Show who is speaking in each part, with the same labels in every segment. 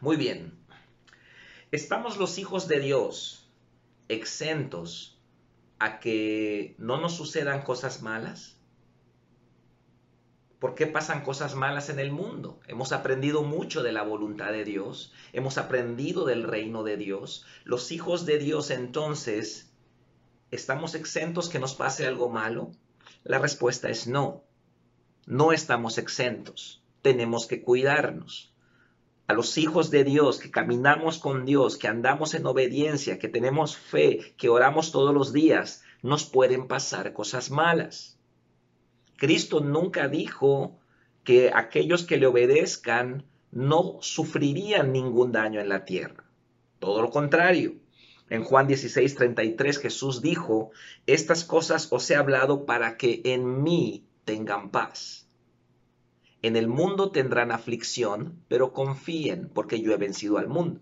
Speaker 1: Muy bien. ¿Estamos los hijos de Dios exentos a que no nos sucedan cosas malas? ¿Por qué pasan cosas malas en el mundo? Hemos aprendido mucho de la voluntad de Dios, hemos aprendido del reino de Dios. Los hijos de Dios entonces, ¿estamos exentos que nos pase algo malo? La respuesta es no. No estamos exentos. Tenemos que cuidarnos. A los hijos de Dios que caminamos con Dios, que andamos en obediencia, que tenemos fe, que oramos todos los días, nos pueden pasar cosas malas. Cristo nunca dijo que aquellos que le obedezcan no sufrirían ningún daño en la tierra. Todo lo contrario. En Juan 16, 33 Jesús dijo, estas cosas os he hablado para que en mí tengan paz. En el mundo tendrán aflicción, pero confíen porque yo he vencido al mundo.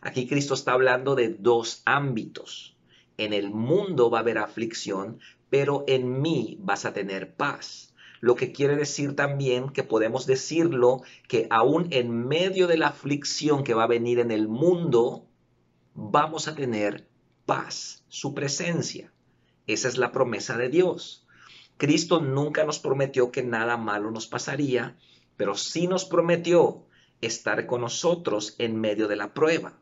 Speaker 1: Aquí Cristo está hablando de dos ámbitos. En el mundo va a haber aflicción, pero en mí vas a tener paz. Lo que quiere decir también que podemos decirlo que aún en medio de la aflicción que va a venir en el mundo, vamos a tener paz, su presencia. Esa es la promesa de Dios. Cristo nunca nos prometió que nada malo nos pasaría, pero sí nos prometió estar con nosotros en medio de la prueba.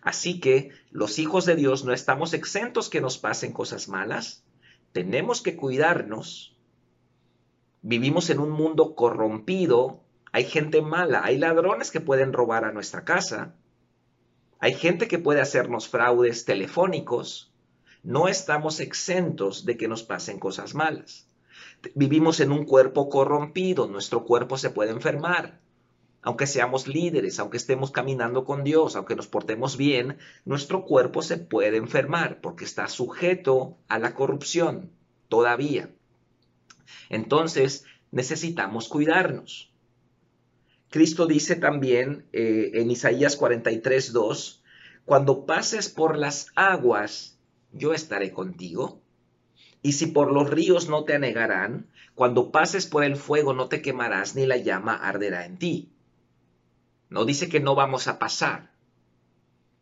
Speaker 1: Así que los hijos de Dios no estamos exentos que nos pasen cosas malas, tenemos que cuidarnos. Vivimos en un mundo corrompido, hay gente mala, hay ladrones que pueden robar a nuestra casa, hay gente que puede hacernos fraudes telefónicos. No estamos exentos de que nos pasen cosas malas. Vivimos en un cuerpo corrompido, nuestro cuerpo se puede enfermar. Aunque seamos líderes, aunque estemos caminando con Dios, aunque nos portemos bien, nuestro cuerpo se puede enfermar porque está sujeto a la corrupción todavía. Entonces, necesitamos cuidarnos. Cristo dice también eh, en Isaías 43, 2, cuando pases por las aguas, yo estaré contigo. Y si por los ríos no te anegarán, cuando pases por el fuego no te quemarás, ni la llama arderá en ti. No dice que no vamos a pasar.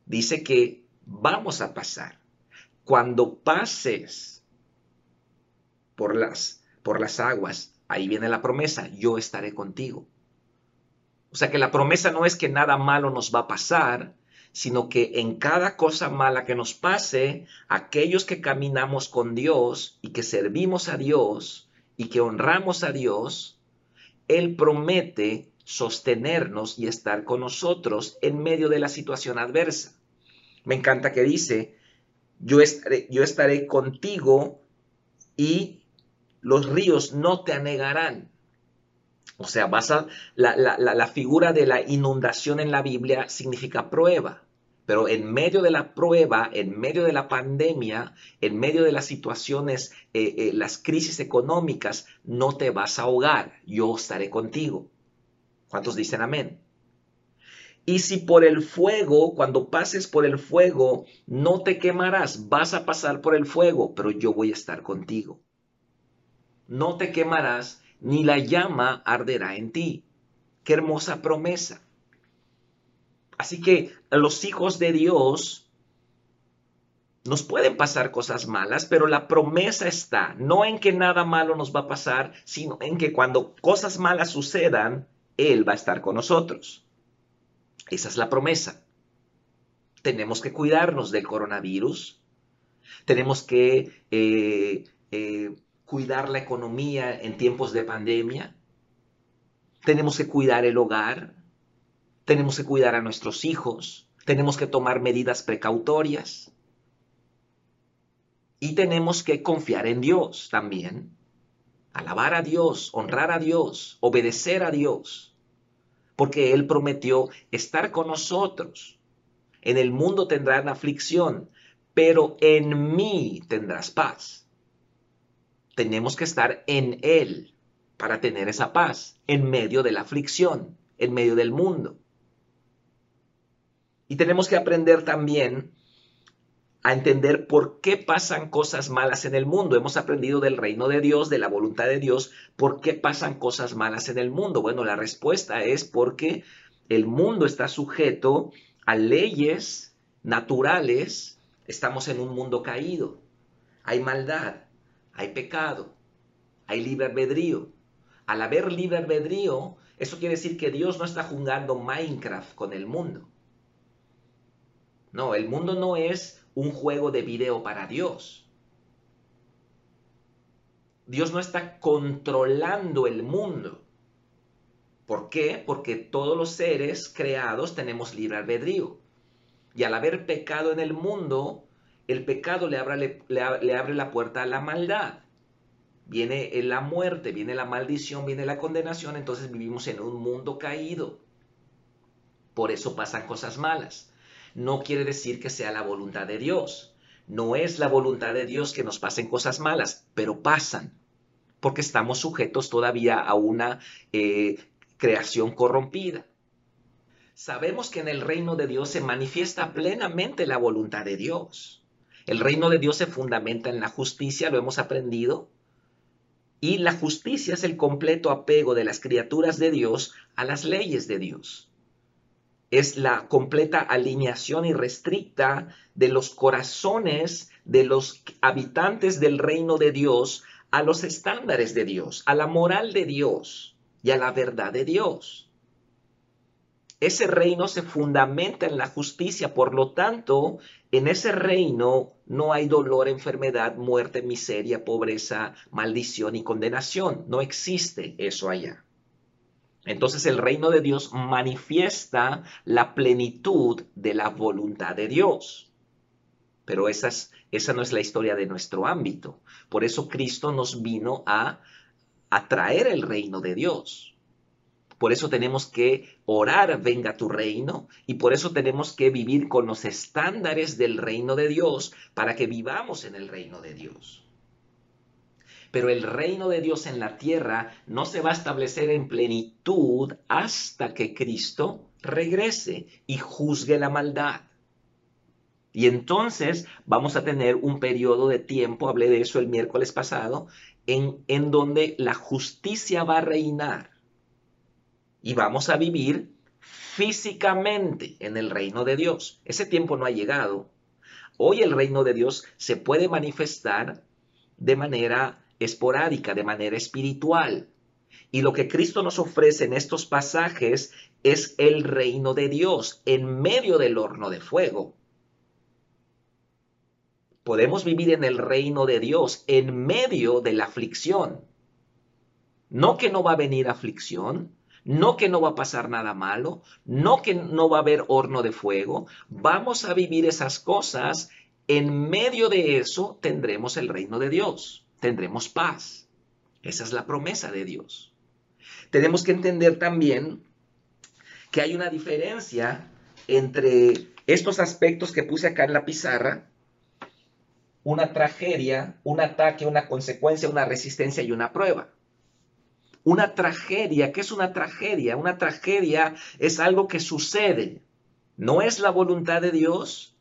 Speaker 1: Dice que vamos a pasar. Cuando pases por las, por las aguas, ahí viene la promesa, yo estaré contigo. O sea que la promesa no es que nada malo nos va a pasar, sino que en cada cosa mala que nos pase, aquellos que caminamos con Dios y que servimos a Dios y que honramos a Dios, Él promete sostenernos y estar con nosotros en medio de la situación adversa. Me encanta que dice, yo estaré, yo estaré contigo y los ríos no te anegarán. O sea, la, figura de la inundación en la Biblia significa prueba. Pero en medio de la prueba, en medio de la pandemia, en medio de las situaciones, eh, eh, las crisis económicas, no te vas a ahogar. Yo estaré contigo. ¿Cuántos dicen amén? Y si por el fuego, cuando pases por el fuego, no te quemarás, vas a pasar por el fuego, pero yo voy a estar contigo. No te quemarás ni la llama arderá en ti. Qué hermosa promesa. Así que los hijos de Dios nos pueden pasar cosas malas, pero la promesa está no en que nada malo nos va a pasar, sino en que cuando cosas malas sucedan, Él va a estar con nosotros. Esa es la promesa. Tenemos que cuidarnos del coronavirus. Tenemos que eh, eh, cuidar la economía en tiempos de pandemia, tenemos que cuidar el hogar, tenemos que cuidar a nuestros hijos, tenemos que tomar medidas precautorias. Y tenemos que confiar en Dios también, alabar a Dios, honrar a Dios, obedecer a Dios, porque Él prometió estar con nosotros. En el mundo tendrán aflicción, pero en mí tendrás paz tenemos que estar en Él para tener esa paz en medio de la aflicción, en medio del mundo. Y tenemos que aprender también a entender por qué pasan cosas malas en el mundo. Hemos aprendido del reino de Dios, de la voluntad de Dios, por qué pasan cosas malas en el mundo. Bueno, la respuesta es porque el mundo está sujeto a leyes naturales, estamos en un mundo caído. Hay maldad, hay pecado, hay libre albedrío. Al haber libre albedrío, eso quiere decir que Dios no está jugando Minecraft con el mundo. No, el mundo no es un juego de video para Dios. Dios no está controlando el mundo. ¿Por qué? Porque todos los seres creados tenemos libre albedrío. Y al haber pecado en el mundo, el pecado le abre, la puerta a la maldad. Viene la muerte, viene la maldición, viene la condenación, entonces vivimos en un mundo caído. Por eso pasan cosas malas. No quiere decir que sea la voluntad de Dios. No es la voluntad de Dios que nos pasen cosas malas, pero pasan, porque estamos sujetos todavía a una eh, creación corrompida. Sabemos que en el reino de Dios se manifiesta plenamente la voluntad de Dios. El reino de Dios se fundamenta en la justicia, lo hemos aprendido, y la justicia es el completo apego de las criaturas de Dios a las leyes de Dios. Es la completa alineación irrestricta de los corazones de los habitantes del reino de Dios a los estándares de Dios, a la moral de Dios y a la verdad de Dios. Ese reino se fundamenta en la justicia, por lo tanto, en ese reino no hay dolor, enfermedad, muerte, miseria, pobreza, maldición y condenación. No existe eso allá. Entonces el reino de Dios manifiesta la plenitud de la voluntad de Dios. Pero esa, esa no es la historia de nuestro ámbito. Por eso Cristo nos vino a atraer el reino de Dios. Por eso tenemos que orar, venga tu reino, y por eso tenemos que vivir con los estándares del reino de Dios para que vivamos en el reino de Dios. Pero el reino de Dios en la tierra no se va a establecer en plenitud hasta que Cristo regrese y juzgue la maldad. Y entonces vamos a tener un periodo de tiempo, hablé de eso el miércoles pasado, en, donde la justicia va a reinar y vamos a vivir físicamente en el reino de Dios. Ese tiempo no ha llegado. Hoy el reino de Dios se puede manifestar de manera esporádica, de manera espiritual. Y lo que Cristo nos ofrece en estos pasajes es el reino de Dios en medio del horno de fuego. Podemos vivir en el reino de Dios en medio de la aflicción. No que no va a venir aflicción, no que no va a pasar nada malo, no que no va a haber horno de fuego. Vamos a vivir esas cosas. En medio de eso tendremos el reino de Dios, tendremos paz. Esa es la promesa de Dios. Tenemos que entender también que hay una diferencia entre estos aspectos que puse acá en la pizarra una tragedia, un ataque, una consecuencia, una resistencia y una prueba. Una tragedia, ¿qué es una tragedia? Una tragedia es algo que sucede, no es la voluntad de Dios.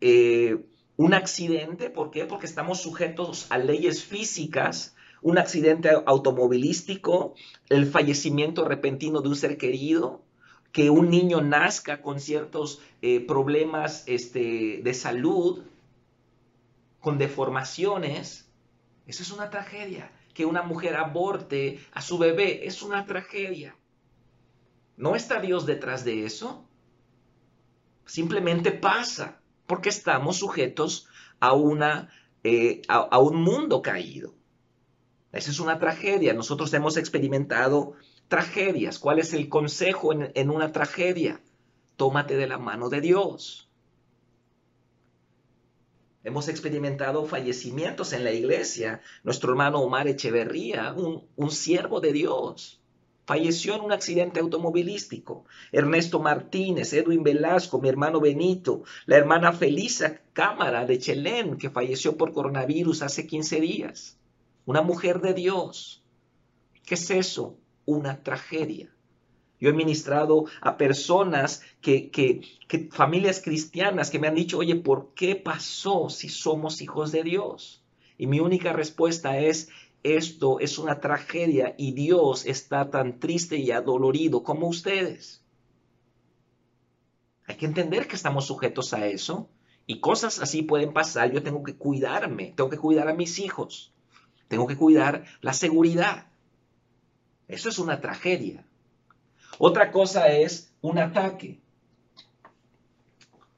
Speaker 1: Eh, un accidente, ¿por qué? Porque estamos sujetos a leyes físicas, un accidente automovilístico, el fallecimiento repentino de un ser querido, que un niño nazca con ciertos eh, problemas este, de salud, con deformaciones, eso es una tragedia. Que una mujer aborte a su bebé es una tragedia. ¿No está Dios detrás de eso? Simplemente pasa porque estamos sujetos a, una, eh, a, un mundo caído. Esa es una tragedia. Nosotros hemos experimentado tragedias. ¿Cuál es el consejo en, en una tragedia? Tómate de la mano de Dios. Hemos experimentado fallecimientos en la iglesia. Nuestro hermano Omar Echeverría, un, siervo de Dios, falleció en un accidente automovilístico. Ernesto Martínez, Edwin Velasco, mi hermano Benito, la hermana Felisa Cámara de Chelén, que falleció por coronavirus hace 15 días. Una mujer de Dios. ¿Qué es eso? Una tragedia. Yo he ministrado a personas que, familias cristianas que me han dicho, oye, ¿por qué pasó si somos hijos de Dios? Y mi única respuesta es, esto es una tragedia y Dios está tan triste y adolorido como ustedes. Hay que entender que estamos sujetos a eso y cosas así pueden pasar. Yo tengo que cuidarme, tengo que cuidar a mis hijos, tengo que cuidar la seguridad. Eso es una tragedia. Otra cosa es un ataque.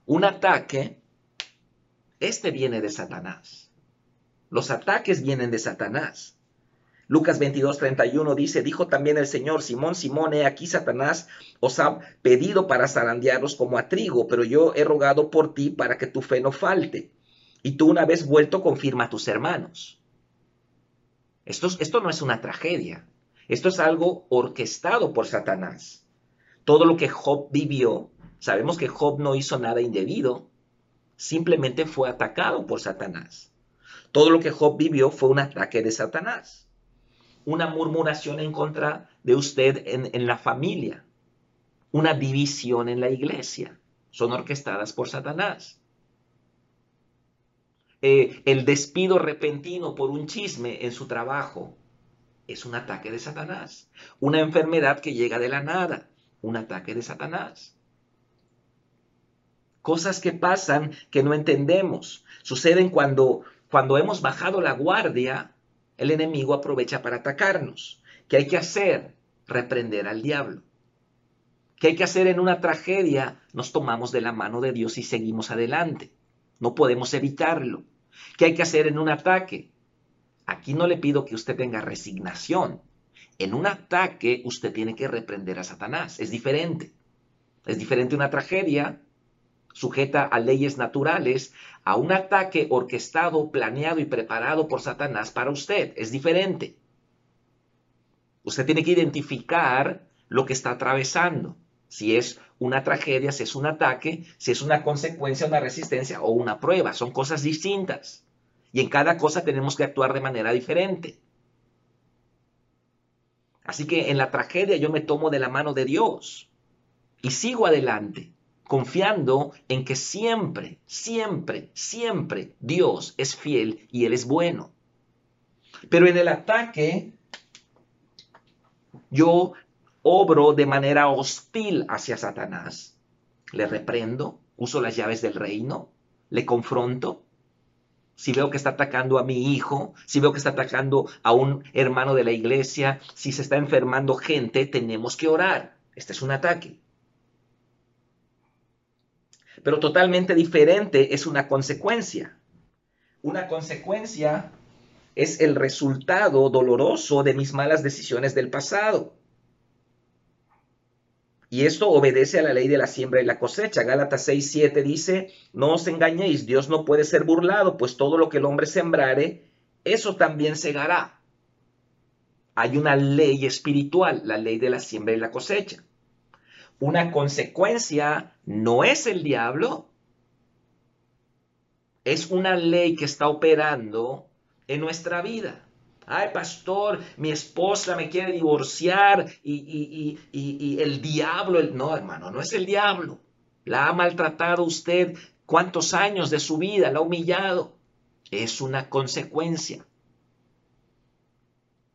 Speaker 1: Un ataque, este viene de Satanás. Los ataques vienen de Satanás. Lucas 22, 31 dice, dijo también el Señor, Simón, Simón, he aquí Satanás os ha pedido para zarandearos como a trigo, pero yo he rogado por ti para que tu fe no falte. Y tú una vez vuelto confirma a tus hermanos. Esto, esto no es una tragedia, esto es algo orquestado por Satanás. Todo lo que Job vivió, sabemos que Job no hizo nada indebido, simplemente fue atacado por Satanás. Todo lo que Job vivió fue un ataque de Satanás una murmuración en contra de usted en, la familia, una división en la iglesia. Son orquestadas por Satanás. Eh, el despido repentino por un chisme en su trabajo es un ataque de Satanás. Una enfermedad que llega de la nada, un ataque de Satanás. Cosas que pasan que no entendemos. Suceden cuando, cuando hemos bajado la guardia el enemigo aprovecha para atacarnos. ¿Qué hay que hacer? Reprender al diablo. ¿Qué hay que hacer en una tragedia? Nos tomamos de la mano de Dios y seguimos adelante. No podemos evitarlo. ¿Qué hay que hacer en un ataque? Aquí no le pido que usted tenga resignación. En un ataque usted tiene que reprender a Satanás. Es diferente. Es diferente una tragedia sujeta a leyes naturales, a un ataque orquestado, planeado y preparado por Satanás para usted. Es diferente. Usted tiene que identificar lo que está atravesando. Si es una tragedia, si es un ataque, si es una consecuencia, una resistencia o una prueba. Son cosas distintas. Y en cada cosa tenemos que actuar de manera diferente. Así que en la tragedia yo me tomo de la mano de Dios y sigo adelante confiando en que siempre, siempre, siempre Dios es fiel y Él es bueno. Pero en el ataque, yo obro de manera hostil hacia Satanás. Le reprendo, uso las llaves del reino, le confronto. Si veo que está atacando a mi hijo, si veo que está atacando a un hermano de la iglesia, si se está enfermando gente, tenemos que orar. Este es un ataque pero totalmente diferente es una consecuencia. Una consecuencia es el resultado doloroso de mis malas decisiones del pasado. Y esto obedece a la ley de la siembra y la cosecha. Gálatas 6:7 dice, no os engañéis, Dios no puede ser burlado, pues todo lo que el hombre sembrare, eso también segará. Hay una ley espiritual, la ley de la siembra y la cosecha una consecuencia no es el diablo, es una ley que está operando en nuestra vida. Ay, pastor, mi esposa me quiere divorciar y, el diablo, no, hermano, no es el diablo. La ha maltratado usted cuántos años de su vida, la ha humillado. Es una consecuencia.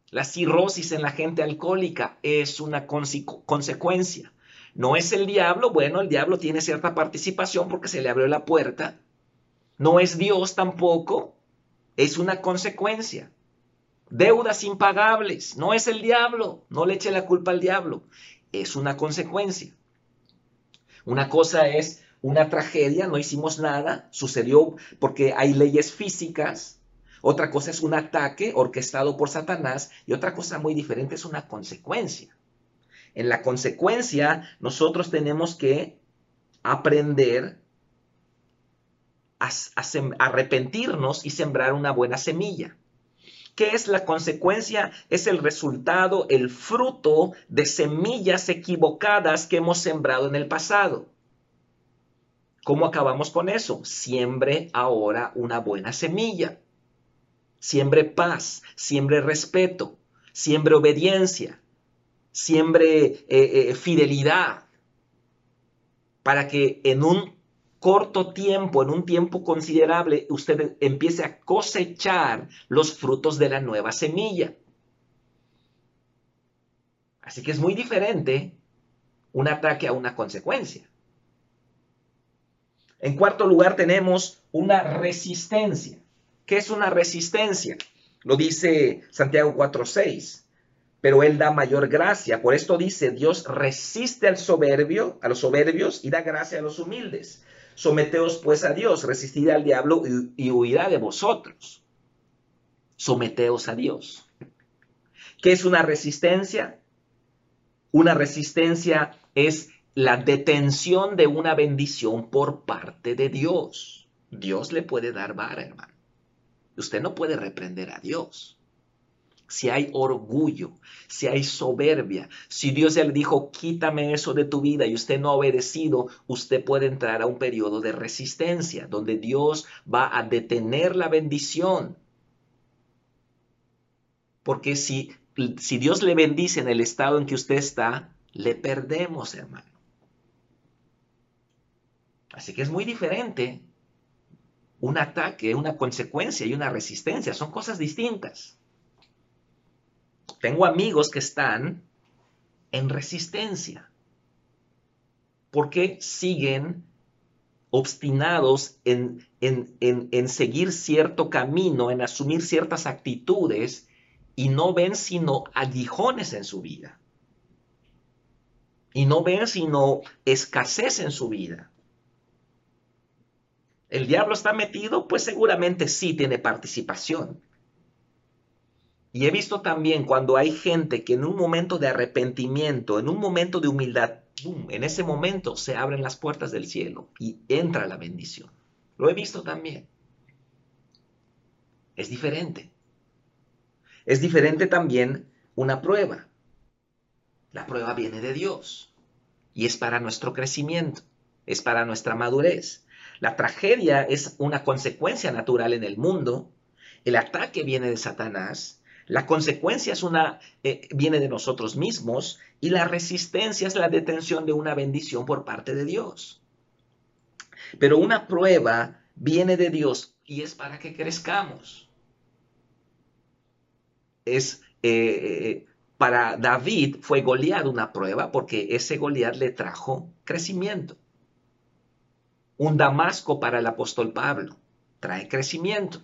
Speaker 1: La cirrosis en la gente alcohólica es una consecuencia. No es el diablo, bueno, el diablo tiene cierta participación porque se le abrió la puerta. No es Dios tampoco, es una consecuencia. Deudas impagables, no es el diablo, no le eche la culpa al diablo, es una consecuencia. Una cosa es una tragedia, no hicimos nada, sucedió porque hay leyes físicas. Otra cosa es un ataque orquestado por Satanás y otra cosa muy diferente es una consecuencia. En la consecuencia, nosotros tenemos que aprender a, arrepentirnos y sembrar una buena semilla. ¿Qué es la consecuencia? Es el resultado, el fruto de semillas equivocadas que hemos sembrado en el pasado. ¿Cómo acabamos con eso? Siembre ahora una buena semilla. Siembre paz, siembre respeto, siembre obediencia, siembre eh, eh, fidelidad para que en un corto tiempo, en un tiempo considerable, usted empiece a cosechar los frutos de la nueva semilla. Así que es muy diferente un ataque a una consecuencia. En cuarto lugar tenemos una resistencia. ¿Qué es una resistencia? Lo dice Santiago 4:6. Pero él da mayor gracia. Por esto dice, Dios resiste al soberbio, a los soberbios y da gracia a los humildes. Someteos pues a Dios, resistid al diablo y, y huirá de vosotros. Someteos a Dios. ¿Qué es una resistencia? Una resistencia es la detención de una bendición por parte de Dios. Dios le puede dar vara, hermano. Usted no puede reprender a Dios. Si hay orgullo, si hay soberbia, si Dios le dijo, quítame eso de tu vida y usted no ha obedecido, usted puede entrar a un periodo de resistencia donde Dios va a detener la bendición. Porque si, si Dios le bendice en el estado en que usted está, le perdemos, hermano. Así que es muy diferente un ataque, una consecuencia y una resistencia. Son cosas distintas. Tengo amigos que están en resistencia porque siguen obstinados en, en, en, seguir cierto camino, en asumir ciertas actitudes y no ven sino aguijones en su vida. Y no ven sino escasez en su vida. ¿El diablo está metido? Pues seguramente sí tiene participación. Y he visto también cuando hay gente que en un momento de arrepentimiento, en un momento de humildad, en ese momento se abren las puertas del cielo y entra la bendición. Lo he visto también. Es diferente. Es diferente también una prueba. La prueba viene de Dios y es para nuestro crecimiento, es para nuestra madurez. La tragedia es una consecuencia natural en el mundo. El ataque viene de Satanás. La consecuencia es una, eh, viene de nosotros mismos y la resistencia es la detención de una bendición por parte de Dios. Pero una prueba viene de Dios y es para que crezcamos. Es eh, para David fue Goliat una prueba porque ese Goliat le trajo crecimiento un Damasco para el apóstol Pablo. Trae crecimiento.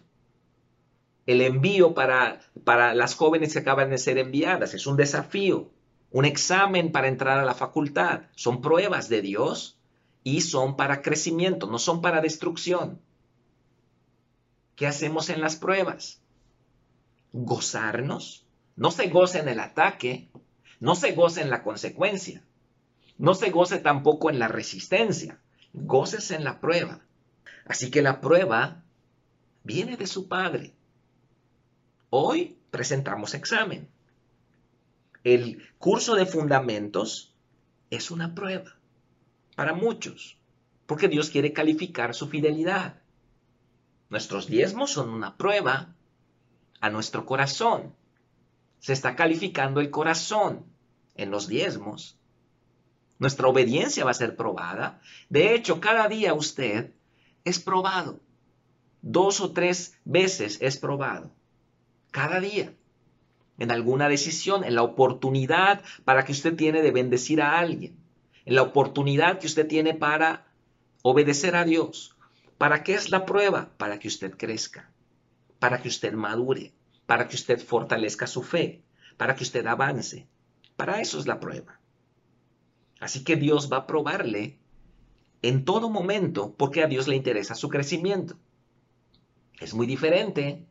Speaker 1: El envío para, para las jóvenes que acaban de ser enviadas es un desafío, un examen para entrar a la facultad. Son pruebas de Dios y son para crecimiento, no son para destrucción. ¿Qué hacemos en las pruebas? Gozarnos. No se goce en el ataque, no se goce en la consecuencia, no se goce tampoco en la resistencia goces en la prueba. Así que la prueba viene de su padre. Hoy presentamos examen. El curso de fundamentos es una prueba para muchos, porque Dios quiere calificar su fidelidad. Nuestros diezmos son una prueba a nuestro corazón. Se está calificando el corazón en los diezmos. Nuestra obediencia va a ser probada. De hecho, cada día usted es probado. Dos o tres veces es probado. Cada día. En alguna decisión, en la oportunidad para que usted tiene de bendecir a alguien. En la oportunidad que usted tiene para obedecer a Dios. ¿Para qué es la prueba? Para que usted crezca. Para que usted madure. Para que usted fortalezca su fe. Para que usted avance. Para eso es la prueba. Así que Dios va a probarle en todo momento porque a Dios le interesa su crecimiento. Es muy diferente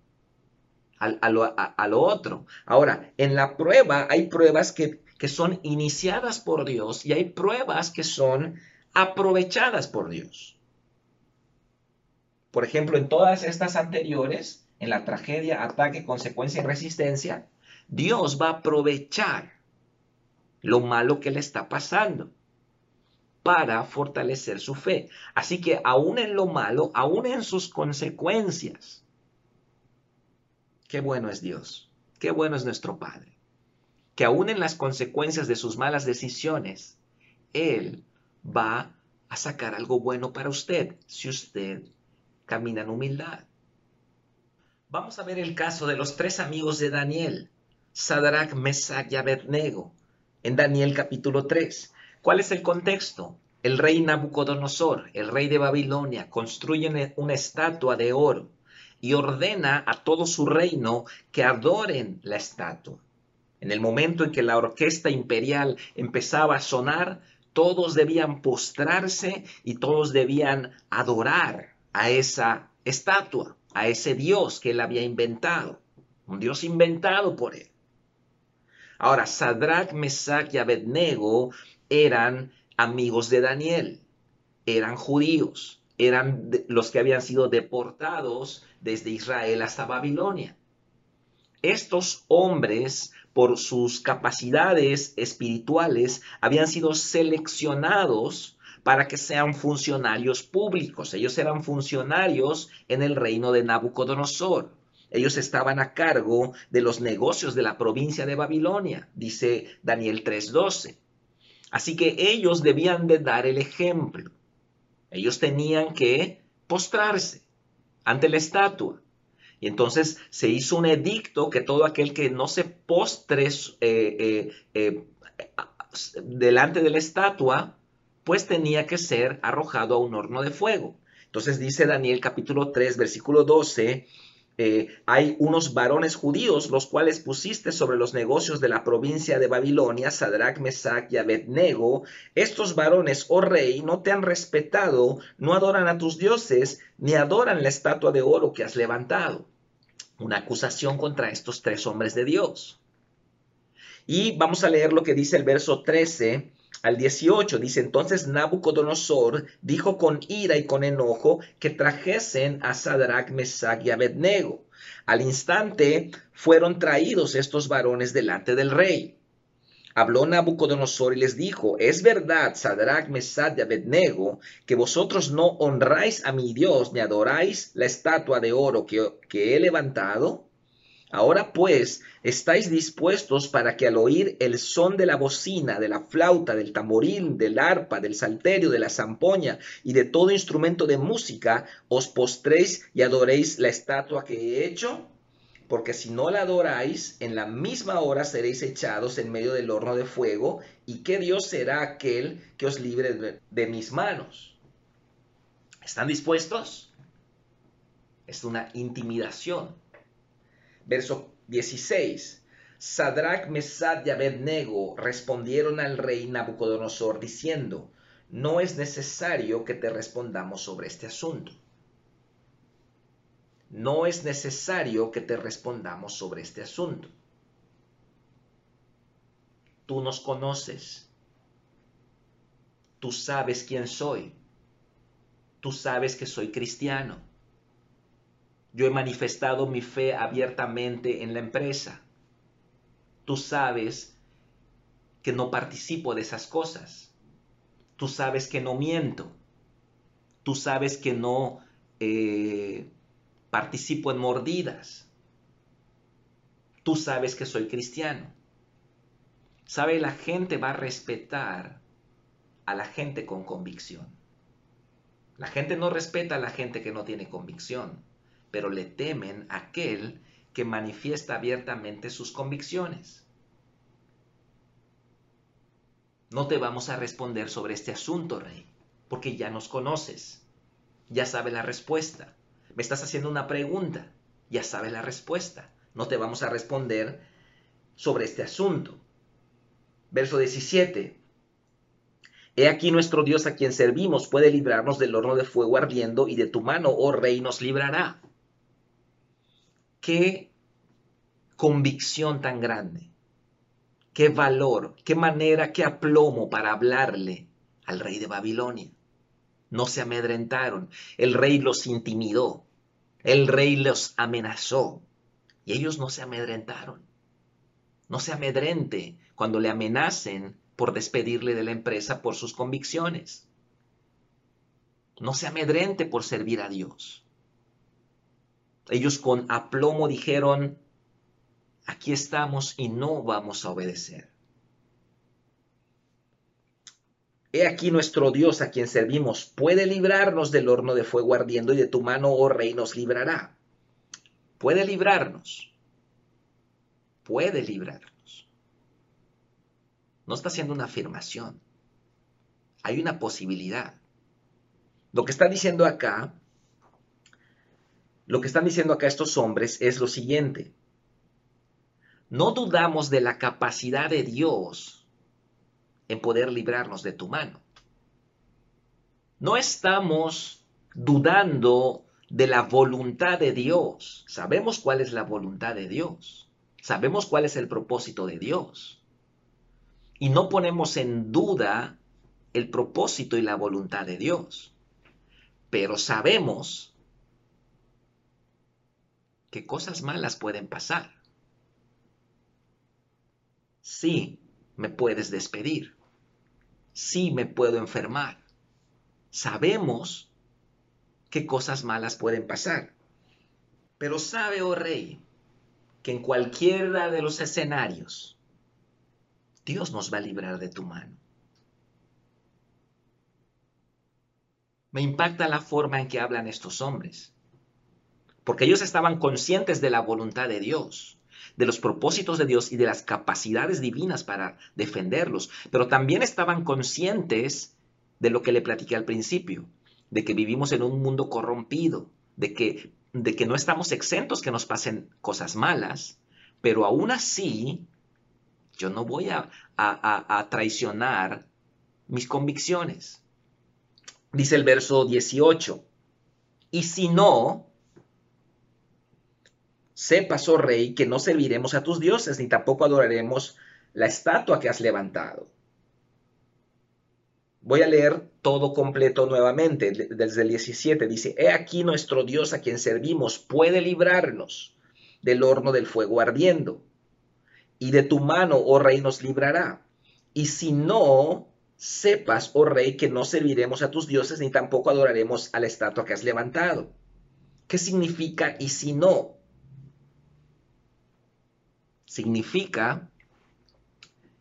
Speaker 1: a, lo, otro. Ahora, en la prueba hay pruebas que, que son iniciadas por Dios y hay pruebas que son aprovechadas por Dios. Por ejemplo, en todas estas anteriores, en la tragedia, ataque, consecuencia y resistencia, Dios va a aprovechar lo malo que le está pasando para fortalecer su fe. Así que aún en lo malo, aún en sus consecuencias, qué bueno es Dios, qué bueno es nuestro Padre, que aún en las consecuencias de sus malas decisiones, Él va a sacar algo bueno para usted si usted camina en humildad. Vamos a ver el caso de los tres amigos de Daniel, Sadrach, Mesach y Abednego, en Daniel capítulo 3. ¿Cuál es el contexto? El rey Nabucodonosor, el rey de Babilonia, construye una estatua de oro y ordena a todo su reino que adoren la estatua. En el momento en que la orquesta imperial empezaba a sonar, todos debían postrarse y todos debían adorar a esa estatua, a ese Dios que él había inventado, un Dios inventado por él. Ahora, Sadrach, Mesach y Abednego eran amigos de Daniel, eran judíos, eran los que habían sido deportados desde Israel hasta Babilonia. Estos hombres, por sus capacidades espirituales, habían sido seleccionados para que sean funcionarios públicos. Ellos eran funcionarios en el reino de Nabucodonosor. Ellos estaban a cargo de los negocios de la provincia de Babilonia, dice Daniel 3:12. Así que ellos debían de dar el ejemplo. Ellos tenían que postrarse ante la estatua. Y entonces se hizo un edicto que todo aquel que no se postre eh, eh, eh, delante de la estatua, pues tenía que ser arrojado a un horno de fuego. Entonces dice Daniel capítulo 3, versículo 12, eh, hay unos varones judíos, los cuales pusiste sobre los negocios de la provincia de Babilonia, Sadrach, Mesach y Abednego. Estos varones, oh rey, no te han respetado, no adoran a tus dioses, ni adoran la estatua de oro que has levantado. Una acusación contra estos tres hombres de Dios. Y vamos a leer lo que dice el verso 13 al 18 dice entonces Nabucodonosor dijo con ira y con enojo que trajesen a Sadrach, Mesach y Abednego. Al instante fueron traídos estos varones delante del rey. Habló Nabucodonosor y les dijo, es verdad, Sadrach, Mesach y Abednego, que vosotros no honráis a mi Dios ni adoráis la estatua de oro que he levantado. Ahora pues, ¿estáis dispuestos para que al oír el son de la bocina, de la flauta, del tamboril, del arpa, del salterio, de la zampoña y de todo instrumento de música, os postréis y adoréis la estatua que he hecho? Porque si no la adoráis, en la misma hora seréis echados en medio del horno de fuego, y qué Dios será aquel que os libre de, de mis manos. ¿Están dispuestos? Es una intimidación Verso 16. Sadrach, Mesad y Abednego respondieron al rey Nabucodonosor diciendo, no es necesario que te respondamos sobre este asunto. No es necesario que te respondamos sobre este asunto. Tú nos conoces. Tú sabes quién soy. Tú sabes que soy cristiano yo he manifestado mi fe abiertamente en la empresa. Tú sabes que no participo de esas cosas. Tú sabes que no miento. Tú sabes que no eh, participo en mordidas. Tú sabes que soy cristiano. Sabe, la gente va a respetar a la gente con convicción. La gente no respeta a la gente que no tiene convicción pero le temen a aquel que manifiesta abiertamente sus convicciones. No te vamos a responder sobre este asunto, rey, porque ya nos conoces, ya sabe la respuesta. Me estás haciendo una pregunta, ya sabe la respuesta. No te vamos a responder sobre este asunto. Verso 17. He aquí nuestro Dios a quien servimos puede librarnos del horno de fuego ardiendo y de tu mano, oh rey, nos librará qué convicción tan grande, qué valor, qué manera, qué aplomo para hablarle al rey de Babilonia. No se amedrentaron, el rey los intimidó, el rey los amenazó y ellos no se amedrentaron. No se amedrente cuando le amenacen por despedirle de la empresa por sus convicciones. No se amedrente por servir a Dios. Ellos con aplomo dijeron, aquí estamos y no vamos a obedecer. He aquí nuestro Dios a quien servimos puede librarnos del horno de fuego ardiendo y de tu mano, oh rey, nos librará. Puede librarnos. Puede librarnos. No está haciendo una afirmación. Hay una posibilidad. Lo que está diciendo acá, lo que están diciendo acá estos hombres es lo siguiente. No dudamos de la capacidad de Dios en poder librarnos de tu mano. No estamos dudando de la voluntad de Dios. Sabemos cuál es la voluntad de Dios. Sabemos cuál es el propósito de Dios. Y no ponemos en duda el propósito y la voluntad de Dios. Pero sabemos que cosas malas pueden pasar. Sí, me puedes despedir. Sí, me puedo enfermar. Sabemos que cosas malas pueden pasar. Pero sabe, oh rey, que en cualquiera de los escenarios, Dios nos va a librar de tu mano. Me impacta la forma en que hablan estos hombres, porque ellos estaban conscientes de la voluntad de Dios, de los propósitos de Dios y de las capacidades divinas para defenderlos, pero también estaban conscientes de lo que le platiqué al principio, de que vivimos en un mundo corrompido, de que, de que no estamos exentos que nos pasen cosas malas, pero aún así yo no voy a, a traicionar mis convicciones. Dice el verso 18, y si no, sepas, oh rey, que no serviremos a tus dioses, ni tampoco adoraremos la estatua que has levantado. Voy a leer todo completo nuevamente, desde el 17. Dice, He aquí nuestro Dios a quien servimos puede librarnos del horno del fuego ardiendo, y de tu mano, oh rey, nos librará. Y si no, sepas, oh rey, que no serviremos a tus dioses ni tampoco adoraremos a la estatua que has levantado. ¿Qué significa y si no? Significa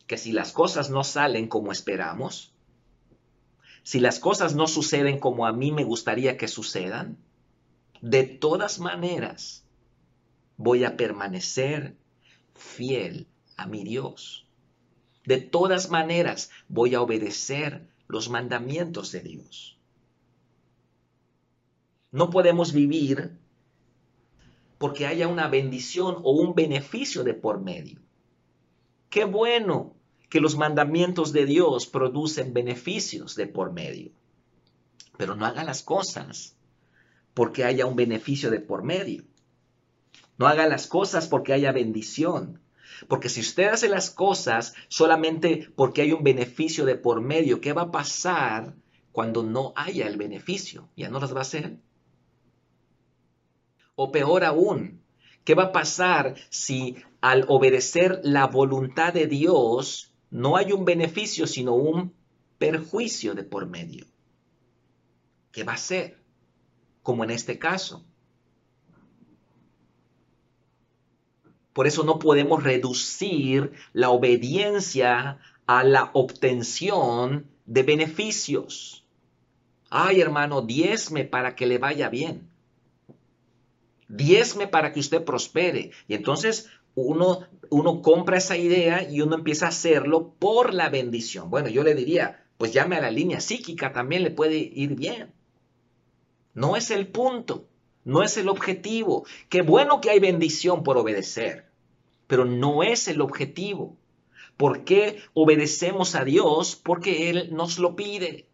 Speaker 1: que si las cosas no salen como esperamos, si las cosas no suceden como a mí me gustaría que sucedan, de todas maneras voy a permanecer fiel a mi Dios. De todas maneras, voy a obedecer los mandamientos de Dios. No podemos vivir porque haya una bendición o un beneficio de por medio. Qué bueno que los mandamientos de Dios producen beneficios de por medio. Pero no haga las cosas porque haya un beneficio de por medio. No haga las cosas porque haya bendición. Porque si usted hace las cosas solamente porque hay un beneficio de por medio, ¿qué va a pasar cuando no haya el beneficio? ¿Ya no las va a hacer? O peor aún, ¿qué va a pasar si al obedecer la voluntad de Dios no hay un beneficio sino un perjuicio de por medio? ¿Qué va a ser? Como en este caso. Por eso no podemos reducir la obediencia a la obtención de beneficios. Ay, hermano, diezme para que le vaya bien. Diezme para que usted prospere. Y entonces uno, uno compra esa idea y uno empieza a hacerlo por la bendición. Bueno, yo le diría, pues llame a la línea psíquica, también le puede ir bien. No es el punto. No es el objetivo. Qué bueno que hay bendición por obedecer, pero no es el objetivo. ¿Por qué obedecemos a Dios? Porque Él nos lo pide.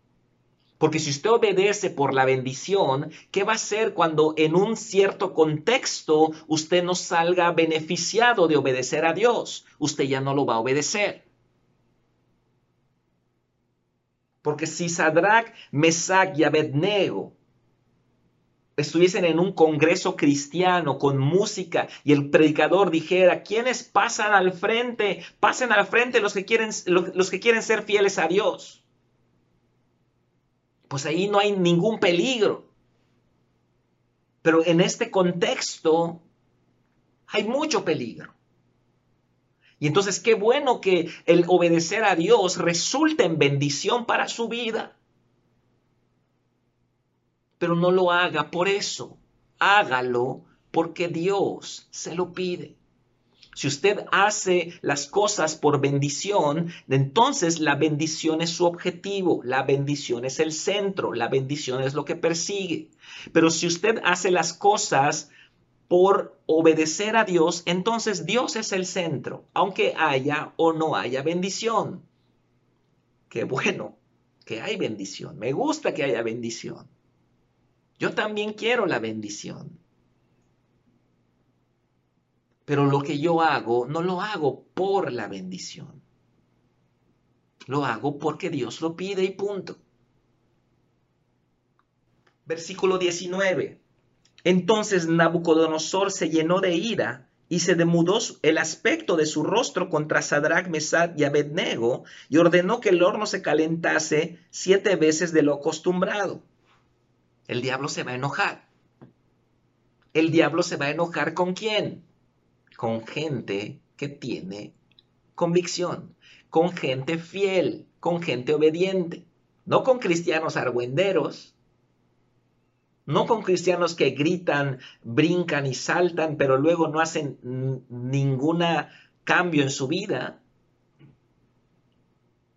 Speaker 1: Porque si usted obedece por la bendición, ¿qué va a hacer cuando en un cierto contexto usted no salga beneficiado de obedecer a Dios? Usted ya no lo va a obedecer. Porque si Sadrach, Mesach y Abednego estuviesen en un congreso cristiano con música y el predicador dijera, ¿quiénes pasan al frente? Pasen al frente los que quieren, los que quieren ser fieles a Dios. Pues ahí no hay ningún peligro. Pero en este contexto hay mucho peligro. Y entonces qué bueno que el obedecer a Dios resulte en bendición para su vida. Pero no lo haga por eso. Hágalo porque Dios se lo pide. Si usted hace las cosas por bendición, entonces la bendición es su objetivo, la bendición es el centro, la bendición es lo que persigue. Pero si usted hace las cosas por obedecer a Dios, entonces Dios es el centro, aunque haya o no haya bendición. Qué bueno que hay bendición. Me gusta que haya bendición. Yo también quiero la bendición. Pero lo que yo hago, no lo hago por la bendición. Lo hago porque Dios lo pide y punto. Versículo 19. Entonces Nabucodonosor se llenó de ira y se demudó el aspecto de su rostro contra Sadrach, Mesad y Abednego y ordenó que el horno se calentase siete veces de lo acostumbrado. El diablo se va a enojar. El diablo se va a enojar con quién? Con gente que tiene convicción, con gente fiel, con gente obediente, no con cristianos argüenderos, no con cristianos que gritan, brincan y saltan, pero luego no hacen ningún cambio en su vida.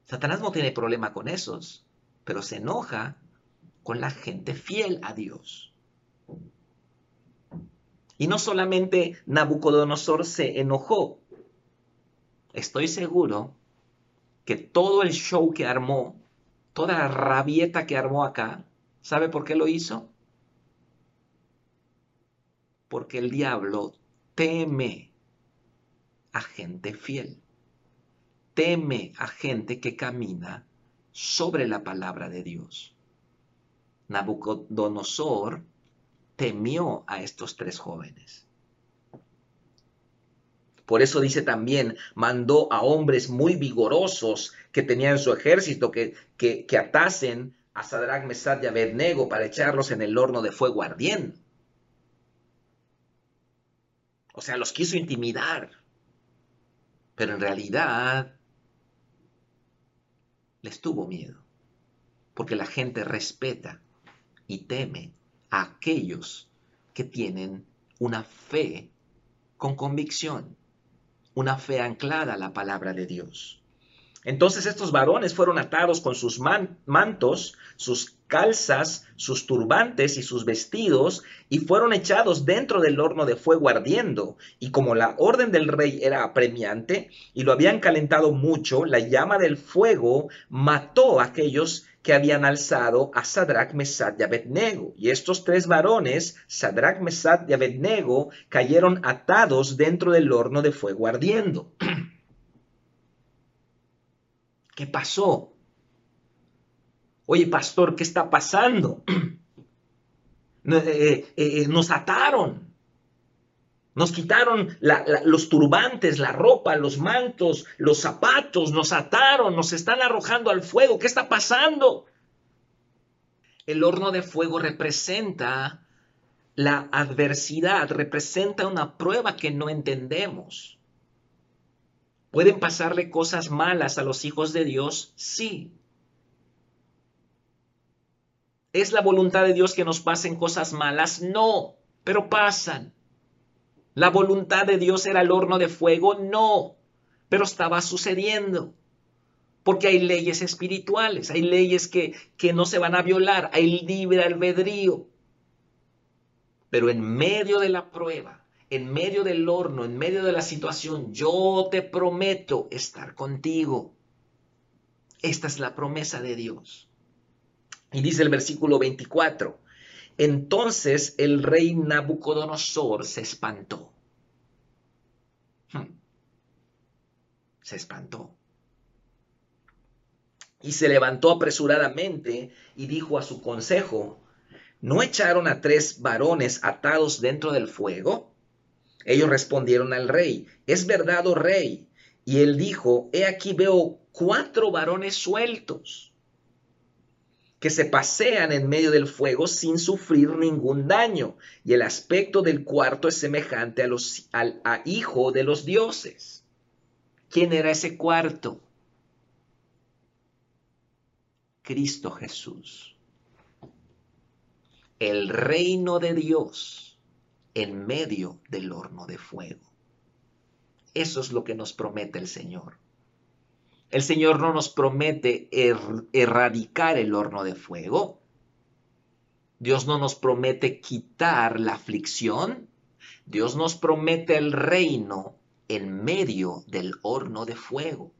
Speaker 1: Satanás no tiene problema con esos, pero se enoja con la gente fiel a Dios. Y no solamente Nabucodonosor se enojó, estoy seguro que todo el show que armó, toda la rabieta que armó acá, ¿sabe por qué lo hizo? Porque el diablo teme a gente fiel, teme a gente que camina sobre la palabra de Dios. Nabucodonosor temió a estos tres jóvenes. Por eso dice también, mandó a hombres muy vigorosos que tenían su ejército que, que, atasen a Sadrach, Mesad y Abednego para echarlos en el horno de fuego ardiendo. O sea, los quiso intimidar. Pero en realidad les tuvo miedo. Porque la gente respeta y teme aquellos que tienen una fe con convicción, una fe anclada a la palabra de Dios. Entonces estos varones fueron atados con sus mantos, sus calzas, sus turbantes y sus vestidos, y fueron echados dentro del horno de fuego ardiendo. Y como la orden del rey era apremiante y lo habían calentado mucho, la llama del fuego mató a aquellos que habían alzado a Sadrach, Mesad y Abednego. Y estos tres varones, Sadrach, Mesad y Abednego, cayeron atados dentro del horno de fuego ardiendo. ¿Qué pasó? Oye, pastor, ¿qué está pasando? Eh, eh, eh, nos ataron. Nos quitaron los turbantes, la ropa, los mantos, los zapatos, nos ataron, nos están arrojando al fuego. ¿Qué está pasando? El horno de fuego representa la adversidad, representa una prueba que no entendemos. ¿Pueden pasarle cosas malas a los hijos de Dios? Sí. ¿Es la voluntad de Dios que nos pasen cosas malas? No, pero pasan. ¿La voluntad de Dios era el horno de fuego? No, pero estaba sucediendo. Porque hay leyes espirituales, hay leyes que, que no se van a violar, hay libre albedrío. Pero en medio de la prueba, en medio del horno, en medio de la situación, yo te prometo estar contigo. Esta es la promesa de Dios. Y dice el versículo 24, entonces el rey Nabucodonosor se espantó. Hmm. Se espantó. Y se levantó apresuradamente y dijo a su consejo, ¿no echaron a tres varones atados dentro del fuego? Ellos respondieron al rey, es verdad, oh rey. Y él dijo, he aquí veo cuatro varones sueltos que se pasean en medio del fuego sin sufrir ningún daño, y el aspecto del cuarto es semejante a los, al hijo de los dioses. ¿Quién era ese cuarto? Cristo Jesús. El reino de Dios en medio del horno de fuego. Eso es lo que nos promete el Señor. El Señor no nos promete er erradicar el horno de fuego. Dios no nos promete quitar la aflicción. Dios nos promete el reino en medio del horno de fuego.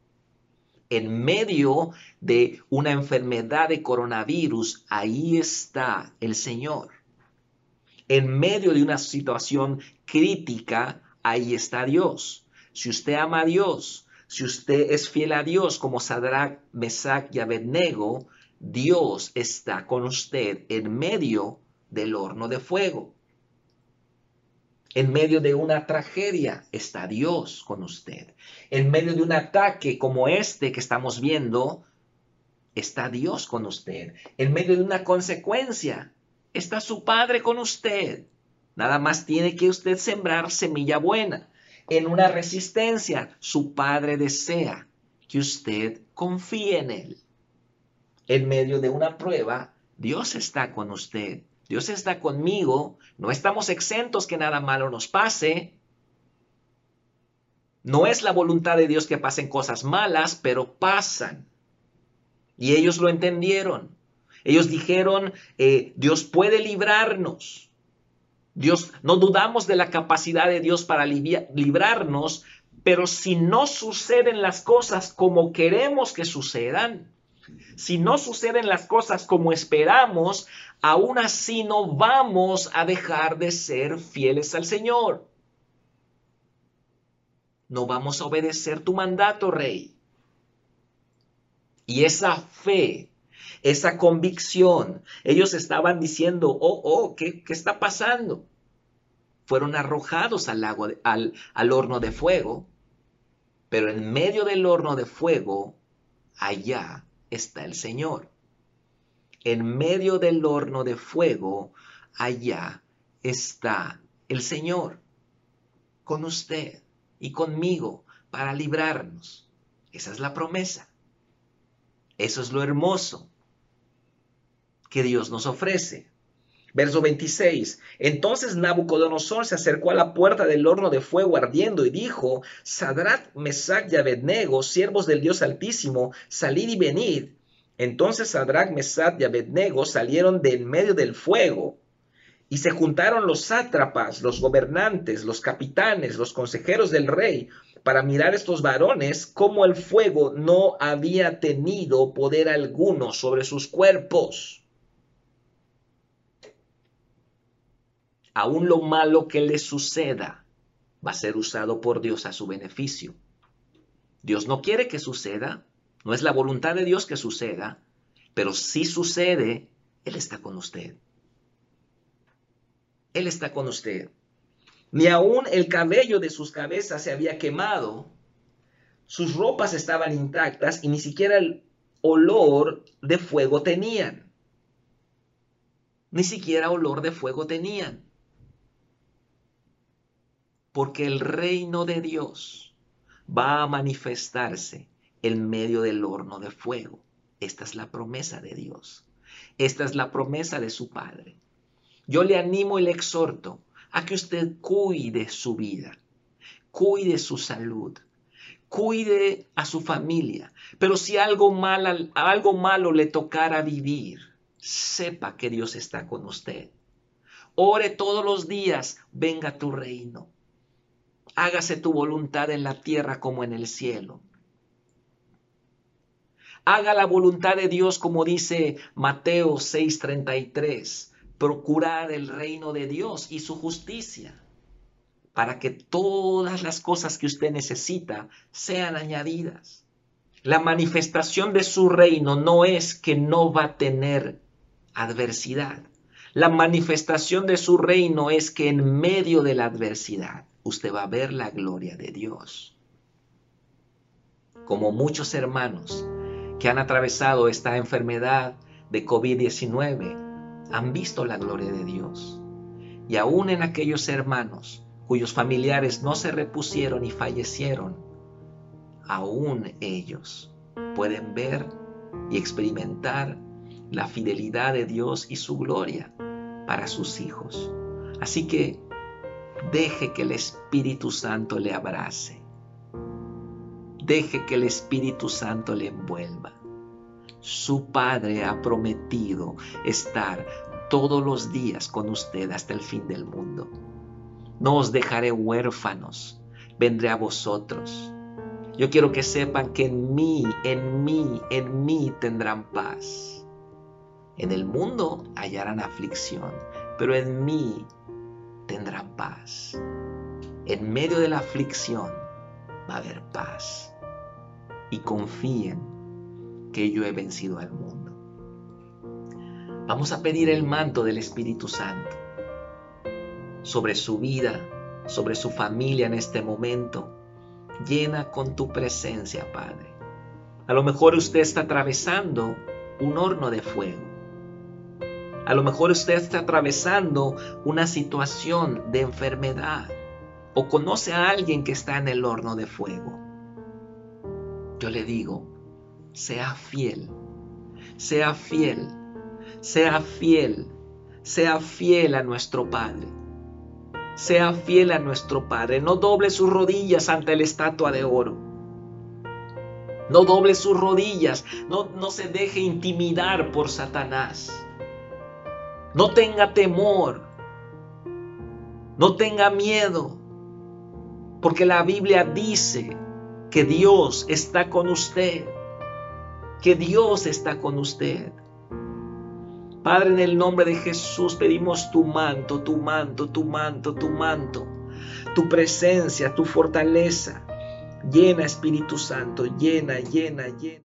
Speaker 1: En medio de una enfermedad de coronavirus, ahí está el Señor. En medio de una situación crítica, ahí está Dios. Si usted ama a Dios, si usted es fiel a Dios como Sadrach, Mesach y Abednego, Dios está con usted en medio del horno de fuego. En medio de una tragedia está Dios con usted. En medio de un ataque como este que estamos viendo, está Dios con usted. En medio de una consecuencia, está su Padre con usted. Nada más tiene que usted sembrar semilla buena. En una resistencia, su Padre desea que usted confíe en Él. En medio de una prueba, Dios está con usted. Dios está conmigo, no estamos exentos que nada malo nos pase. No es la voluntad de Dios que pasen cosas malas, pero pasan. Y ellos lo entendieron. Ellos dijeron, eh, Dios puede librarnos. Dios, no dudamos de la capacidad de Dios para librarnos, pero si no suceden las cosas como queremos que sucedan, si no suceden las cosas como esperamos, aún así no vamos a dejar de ser fieles al Señor. No vamos a obedecer tu mandato, Rey. Y esa fe, esa convicción, ellos estaban diciendo, oh, oh, ¿qué, qué está pasando? Fueron arrojados al, lago, al, al horno de fuego, pero en medio del horno de fuego, allá está el Señor. En medio del horno de fuego, allá está el Señor, con usted y conmigo, para librarnos. Esa es la promesa. Eso es lo hermoso que Dios nos ofrece. Verso 26. Entonces Nabucodonosor se acercó a la puerta del horno de fuego ardiendo y dijo, Sadrat, Mesach y Abednego, siervos del Dios Altísimo, salid y venid. Entonces Sadrat, Mesach y Abednego salieron de en medio del fuego. Y se juntaron los sátrapas, los gobernantes, los capitanes, los consejeros del rey, para mirar estos varones cómo el fuego no había tenido poder alguno sobre sus cuerpos. Aún lo malo que le suceda va a ser usado por Dios a su beneficio. Dios no quiere que suceda, no es la voluntad de Dios que suceda, pero si sucede, Él está con usted. Él está con usted. Ni aún el cabello de sus cabezas se había quemado, sus ropas estaban intactas y ni siquiera el olor de fuego tenían. Ni siquiera olor de fuego tenían porque el reino de Dios va a manifestarse en medio del horno de fuego. Esta es la promesa de Dios. Esta es la promesa de su Padre. Yo le animo y le exhorto a que usted cuide su vida, cuide su salud, cuide a su familia. Pero si algo, mal, algo malo le tocara vivir, sepa que Dios está con usted. Ore todos los días, venga tu reino hágase tu voluntad en la tierra como en el cielo. Haga la voluntad de Dios como dice Mateo 6:33, procurar el reino de Dios y su justicia, para que todas las cosas que usted necesita sean añadidas. La manifestación de su reino no es que no va a tener adversidad. La manifestación de su reino es que en medio de la adversidad usted va a ver la gloria de Dios. Como muchos hermanos que han atravesado esta enfermedad de COVID-19 han visto la gloria de Dios. Y aún en aquellos hermanos cuyos familiares no se repusieron y fallecieron, aún ellos pueden ver y experimentar la fidelidad de Dios y su gloria para sus hijos. Así que deje que el Espíritu Santo le abrace. Deje que el Espíritu Santo le envuelva. Su Padre ha prometido estar todos los días con usted hasta el fin del mundo. No os dejaré huérfanos, vendré a vosotros. Yo quiero que sepan que en mí, en mí, en mí tendrán paz. En el mundo hallarán aflicción, pero en mí tendrán paz. En medio de la aflicción va a haber paz. Y confíen que yo he vencido al mundo. Vamos a pedir el manto del Espíritu Santo sobre su vida, sobre su familia en este momento. Llena con tu presencia, Padre. A lo mejor usted está atravesando un horno de fuego. A lo mejor usted está atravesando una situación de enfermedad o conoce a alguien que está en el horno de fuego. Yo le digo, sea fiel, sea fiel, sea fiel, sea fiel a nuestro Padre sea fiel a nuestro Padre. No doble sus rodillas ante la estatua de oro. No doble sus rodillas. No, no se deje intimidar por Satanás. No tenga temor. No tenga miedo. Porque la Biblia dice que Dios está con usted. Que Dios está con usted. Padre, en el nombre de Jesús pedimos tu manto, tu manto, tu manto, tu manto, tu presencia, tu fortaleza. Llena Espíritu Santo, llena, llena, llena.